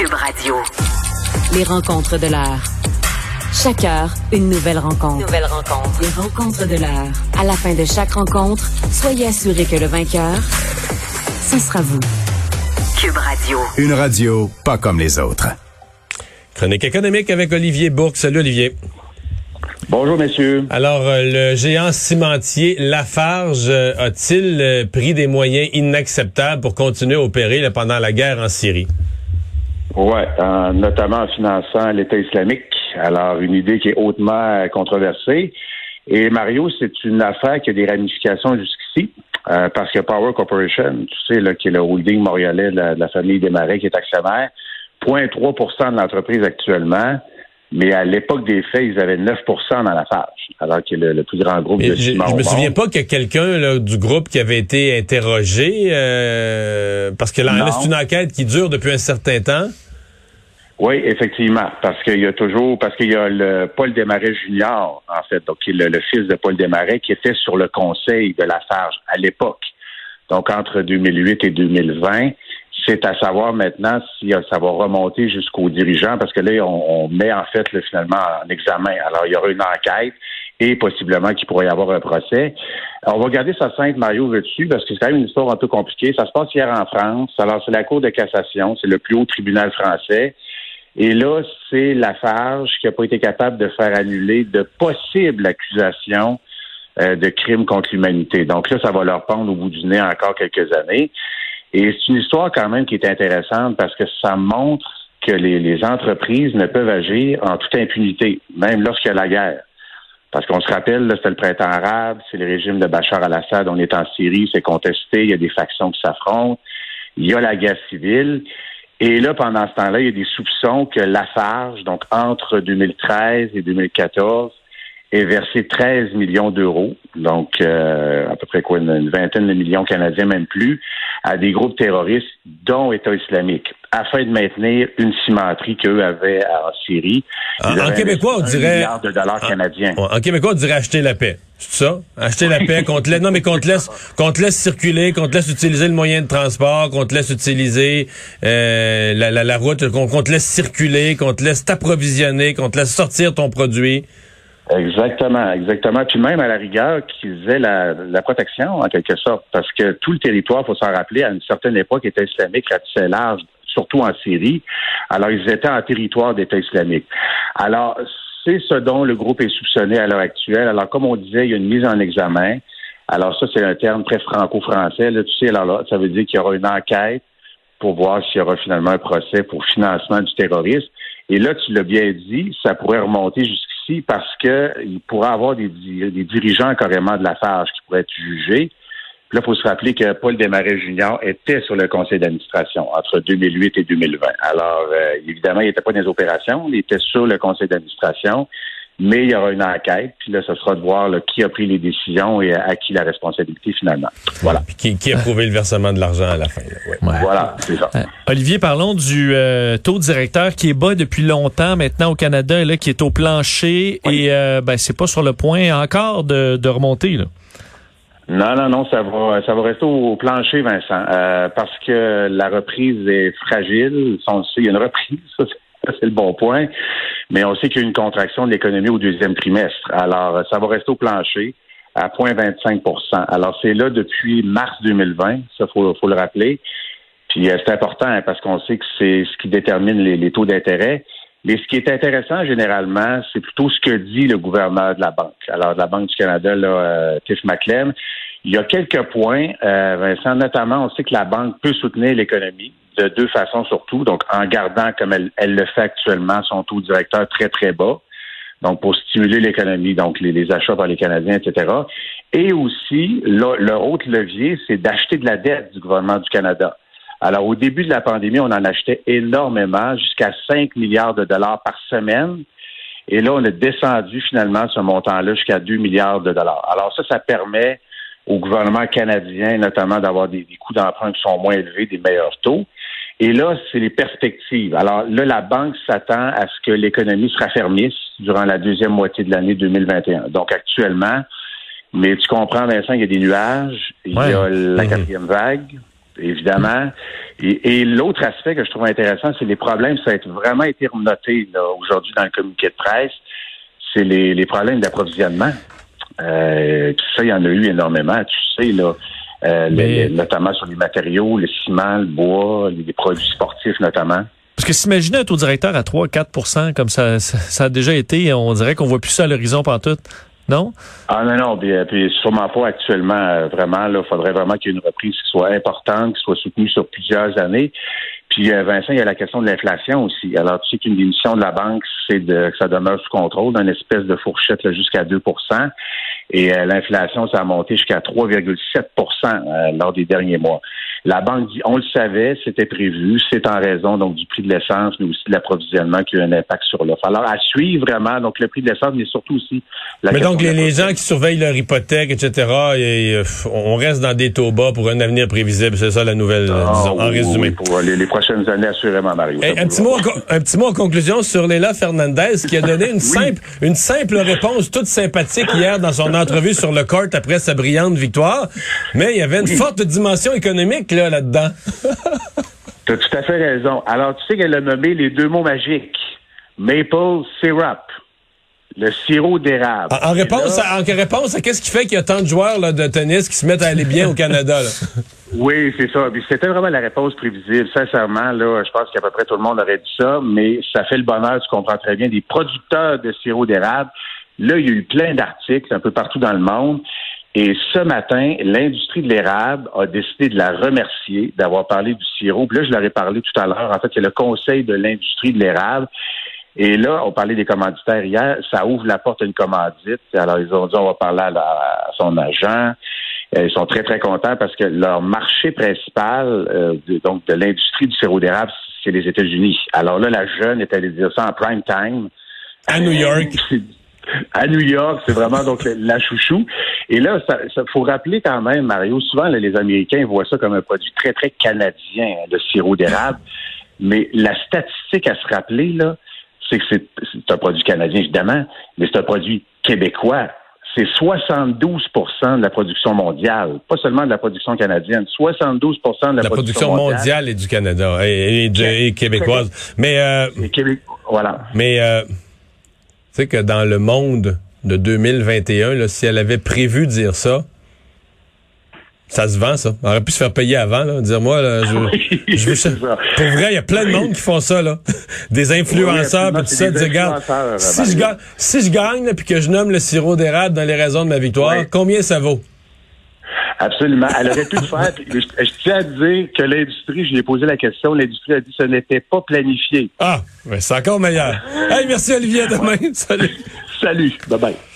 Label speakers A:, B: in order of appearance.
A: Cube Radio.
B: Les rencontres de l'heure. Chaque heure, une nouvelle rencontre.
A: Nouvelle rencontre.
B: Les rencontres de l'heure. À la fin de chaque rencontre, soyez assurés que le vainqueur, ce sera vous.
A: Cube Radio.
C: Une radio pas comme les autres.
D: Chronique économique avec Olivier Bourque. Salut Olivier.
E: Bonjour, messieurs.
D: Alors, euh, le géant cimentier Lafarge euh, a-t-il euh, pris des moyens inacceptables pour continuer à opérer pendant la guerre en Syrie?
E: Oui, notamment en finançant l'État islamique. Alors, une idée qui est hautement controversée. Et Mario, c'est une affaire qui a des ramifications jusqu'ici, parce que Power Corporation, tu sais, là, qui est le holding montréalais de la, de la famille qui est actionnaire, 0,3% de l'entreprise actuellement. Mais à l'époque des faits, ils avaient 9% dans la phage, alors que le, le plus grand groupe de
D: je, je me souviens pas qu'il y a quelqu'un du groupe qui avait été interrogé, euh, parce que là, c'est une enquête qui dure depuis un certain temps.
E: Oui, effectivement, parce qu'il y a toujours, parce qu'il y a le Paul Desmarais Junior, en fait, donc qui est le, le fils de Paul Desmarais, qui était sur le conseil de la Farge à l'époque. Donc entre 2008 et 2020, c'est à savoir maintenant si euh, ça va remonter jusqu'aux dirigeants, parce que là, on, on met en fait là, finalement en examen. Alors il y aura une enquête et possiblement qu'il pourrait y avoir un procès. On va garder ça simple, Mario, dessus parce que c'est quand même une histoire un peu compliquée. Ça se passe hier en France. Alors, c'est la Cour de cassation, c'est le plus haut tribunal français. Et là, c'est Lafarge qui n'a pas été capable de faire annuler de possibles accusations euh, de crimes contre l'humanité. Donc là, ça va leur pendre au bout du nez encore quelques années. Et c'est une histoire quand même qui est intéressante parce que ça montre que les, entreprises ne peuvent agir en toute impunité, même lorsqu'il y a la guerre. Parce qu'on se rappelle, là, c'était le printemps arabe, c'est le régime de Bachar al-Assad, on est en Syrie, c'est contesté, il y a des factions qui s'affrontent, il y a la guerre civile. Et là, pendant ce temps-là, il y a des soupçons que Lafarge, donc entre 2013 et 2014, ait versé 13 millions d'euros, donc euh, à peu près quoi, une, une vingtaine de millions canadiens, même plus, à des groupes terroristes, dont État islamique, afin de maintenir une cimenterie qu'eux avaient en Syrie.
D: En-
E: Ils
D: en
E: avaient
D: québécois, on dirait-
E: de dollars
D: en-
E: canadiens.
D: En québécois, on dirait acheter la paix. C'est ça? Acheter la paix, qu'on te laisse, non, mais qu'on te laisse, qu'on te laisse circuler, qu'on te laisse utiliser le moyen de transport, qu'on te laisse utiliser, euh, la, la, la route, qu'on qu'on te laisse circuler, qu'on te laisse t'approvisionner, qu'on te laisse sortir ton produit.
E: Exactement, exactement. Puis même à la rigueur, qu'ils aient la, la protection en quelque sorte, parce que tout le territoire, faut s'en rappeler, à une certaine époque, était islamique, ratissait large, surtout en Syrie. Alors ils étaient en territoire d'État islamique. Alors c'est ce dont le groupe est soupçonné à l'heure actuelle. Alors comme on disait, il y a une mise en examen. Alors ça, c'est un terme très franco-français. Là, tu sais, alors là, ça veut dire qu'il y aura une enquête pour voir s'il y aura finalement un procès pour financement du terrorisme. Et là, tu l'as bien dit, ça pourrait remonter parce que il pourrait y avoir des, di- des dirigeants carrément de la Farge qui pourraient être jugés. Puis là, il faut se rappeler que Paul Desmarais Junior était sur le conseil d'administration entre 2008 et 2020. Alors, euh, évidemment, il n'était pas dans les opérations, il était sur le conseil d'administration, mais il y aura une enquête. Puis là, ce sera de voir là, qui a pris les décisions et à, à qui la responsabilité finalement. Voilà.
D: Puis qui, qui a prouvé le versement de l'argent à la fin. là, ouais.
F: Ouais.
E: Voilà, c'est ça.
F: Euh, Olivier, parlons du euh, taux directeur qui est bas depuis longtemps maintenant au Canada et là qui est au plancher et euh, ben c'est pas sur le point encore de, de remonter là.
E: Non, non, non, ça va, ça va rester au plancher, Vincent, euh, parce que la reprise est fragile. Il y a une reprise, ça, c'est- ça, c'est le bon point, mais on sait qu'il y a une contraction de l'économie au deuxième trimestre. Alors, ça va rester au plancher à 0,25% Alors, c'est là depuis mars 2020, ça faut, faut le rappeler. Puis euh, c'est important hein, parce qu'on sait que c'est ce qui détermine les, les taux d'intérêt. Mais ce qui est intéressant généralement, c'est plutôt ce que dit le gouverneur de la banque. Alors, de la Banque du Canada, là, euh, Tiff Maclean, il y a quelques points, euh, Vincent, notamment, on sait que la banque peut soutenir l'économie de deux façons surtout. Donc, en gardant, comme elle, le fait actuellement, son taux directeur très, très bas. Donc, pour stimuler l'économie, donc les, achats par les Canadiens, etc. Et aussi, le- leur autre levier, c'est d'acheter de la dette du gouvernement du Canada. Alors, au début de la pandémie, on en achetait énormément, jusqu'à 5 milliards de dollars par semaine. Et là, on a descendu finalement ce montant-là jusqu'à 2 milliards de dollars. Alors ça, ça permet au gouvernement canadien, notamment, d'avoir des, des coûts d'emprunt qui sont moins élevés, des meilleurs taux. Et là, c'est les perspectives. Alors là, la banque s'attend à ce que l'économie se raffermisse durant la deuxième moitié de l'année 2021. Donc actuellement, mais tu comprends, Vincent, il y a des nuages, il y a la quatrième vague, évidemment. Et, et l'autre aspect que je trouve intéressant, c'est les problèmes, ça a vraiment été noté aujourd'hui dans le communiqué de presse, c'est les, les problèmes d'approvisionnement. Euh, tu sais, il y en a eu énormément, tu sais, là. Euh,
F: Mais-
E: les- notamment sur les matériaux, le ciment, le bois, les, produits sportifs notamment.
F: Parce que s'imaginer un taux directeur à 3-4% comme ça, ça, ça a déjà été, on dirait qu'on voit plus ça à l'horizon tout. Non?
E: Ah non, non, puis, puis sûrement pas actuellement. euh, vraiment, là, faudrait vraiment qu'il y ait une reprise qui soit importante, qui soit soutenue sur plusieurs années. Puis euh, Vincent, il y a la question de l'inflation aussi. Alors, tu sais qu'une démission de la banque, c'est de que ça demeure sous contrôle, dans une espèce de fourchette là, jusqu'à 2 Et euh, l'inflation, ça a monté jusqu'à 3,7% euh, lors des derniers mois. La banque dit, on le savait, c'était prévu, c'est en raison donc du prix de l'essence, mais aussi de l'approvisionnement qui a un impact sur l'offre. Alors, à suivre vraiment, donc le prix de l'essence, mais surtout aussi la
D: Mais donc, les, gens qui surveillent leur hypothèque, etc., et, on reste dans des taux bas pour un avenir prévisible. C'est ça la nouvelle, euh,
E: Ah,
D: disons, en résumé.
E: oui, pour les, les prochaines années, assurément, Mario. Ça
D: un, petit mot, un petit mot en conclusion sur Léla Fernandez qui a donné une simple une simple réponse toute sympathique hier dans son entrevue sur le court après sa brillante victoire, mais il y avait une forte dimension économique là là-dedans.
E: Tu as tout à fait raison. Alors, tu sais qu'elle a nommé les deux mots magiques. Maple syrup. Le sirop d'érable.
D: En, réponse
E: là-
D: à, en réponse à qu'est-ce qui fait qu'il y a tant de joueurs là, de tennis qui se mettent à aller bien au Canada là?
E: Oui, c'est ça. Puis C'était vraiment la réponse prévisible. Sincèrement, là, je pense qu'à peu près tout le monde aurait dit ça, mais ça fait le bonheur, tu comprends très bien, des producteurs de sirop d'érable. Là, il y a eu plein d'articles un peu partout dans le monde. Et ce matin, l'industrie de l'érable a décidé de la remercier d'avoir parlé du sirop. Puis là, je leur ai parlé tout à l'heure. En fait, c'est le conseil de l'industrie de l'érable. Et là, on parlait des commanditaires hier. Ça ouvre la porte à une commandite. Alors, ils ont dit, on va parler à, la- à son agent. Euh, Ils sont très, très contents parce que leur marché principal, euh, de- donc de l'industrie du sirop d'érable, c'est les États-Unis. Alors là, la jeune est allée dire ça en prime time.
D: À New York.
E: à New York, c'est vraiment donc la chouchou. Et là, ça, ça- faut rappeler quand même, Mario, souvent là, les Américains voient ça comme un produit très, très canadien, hein, le sirop d'érable. Mais la statistique à se rappeler, là, c'est que c'est un produit canadien, évidemment, mais c'est un produit québécois. C'est 72% de la production mondiale, pas seulement de la production canadienne, 72% de la,
D: La production mondiale est du Canada et, et de- et québécoise. Mais euh,
E: Et voilà.
D: Mais euh, sais que dans le monde de 2021, là, si elle avait prévu de dire ça, ça se vend, ça. On aurait pu se faire payer avant, là. Dire, moi, là, je,
E: Oui,
D: je veux ça. Pour vrai, il y a plein de monde qui font ça, là. Des influenceurs,
E: Oui,
D: tout ça. Dire,
E: des
D: regarde, si je, gagne, si je gagne, puis que je nomme le sirop d'érable dans les raisons de ma victoire,
E: Oui.
D: combien ça vaut?
E: Absolument. Elle aurait pu le faire. Je, je tiens à dire que l'industrie, je lui ai posé la question, l'industrie a dit que ce n'était pas planifié.
D: Ah, mais c'est encore meilleur. hey, merci Olivier, à demain. Salut.
E: Salut. Bye bye.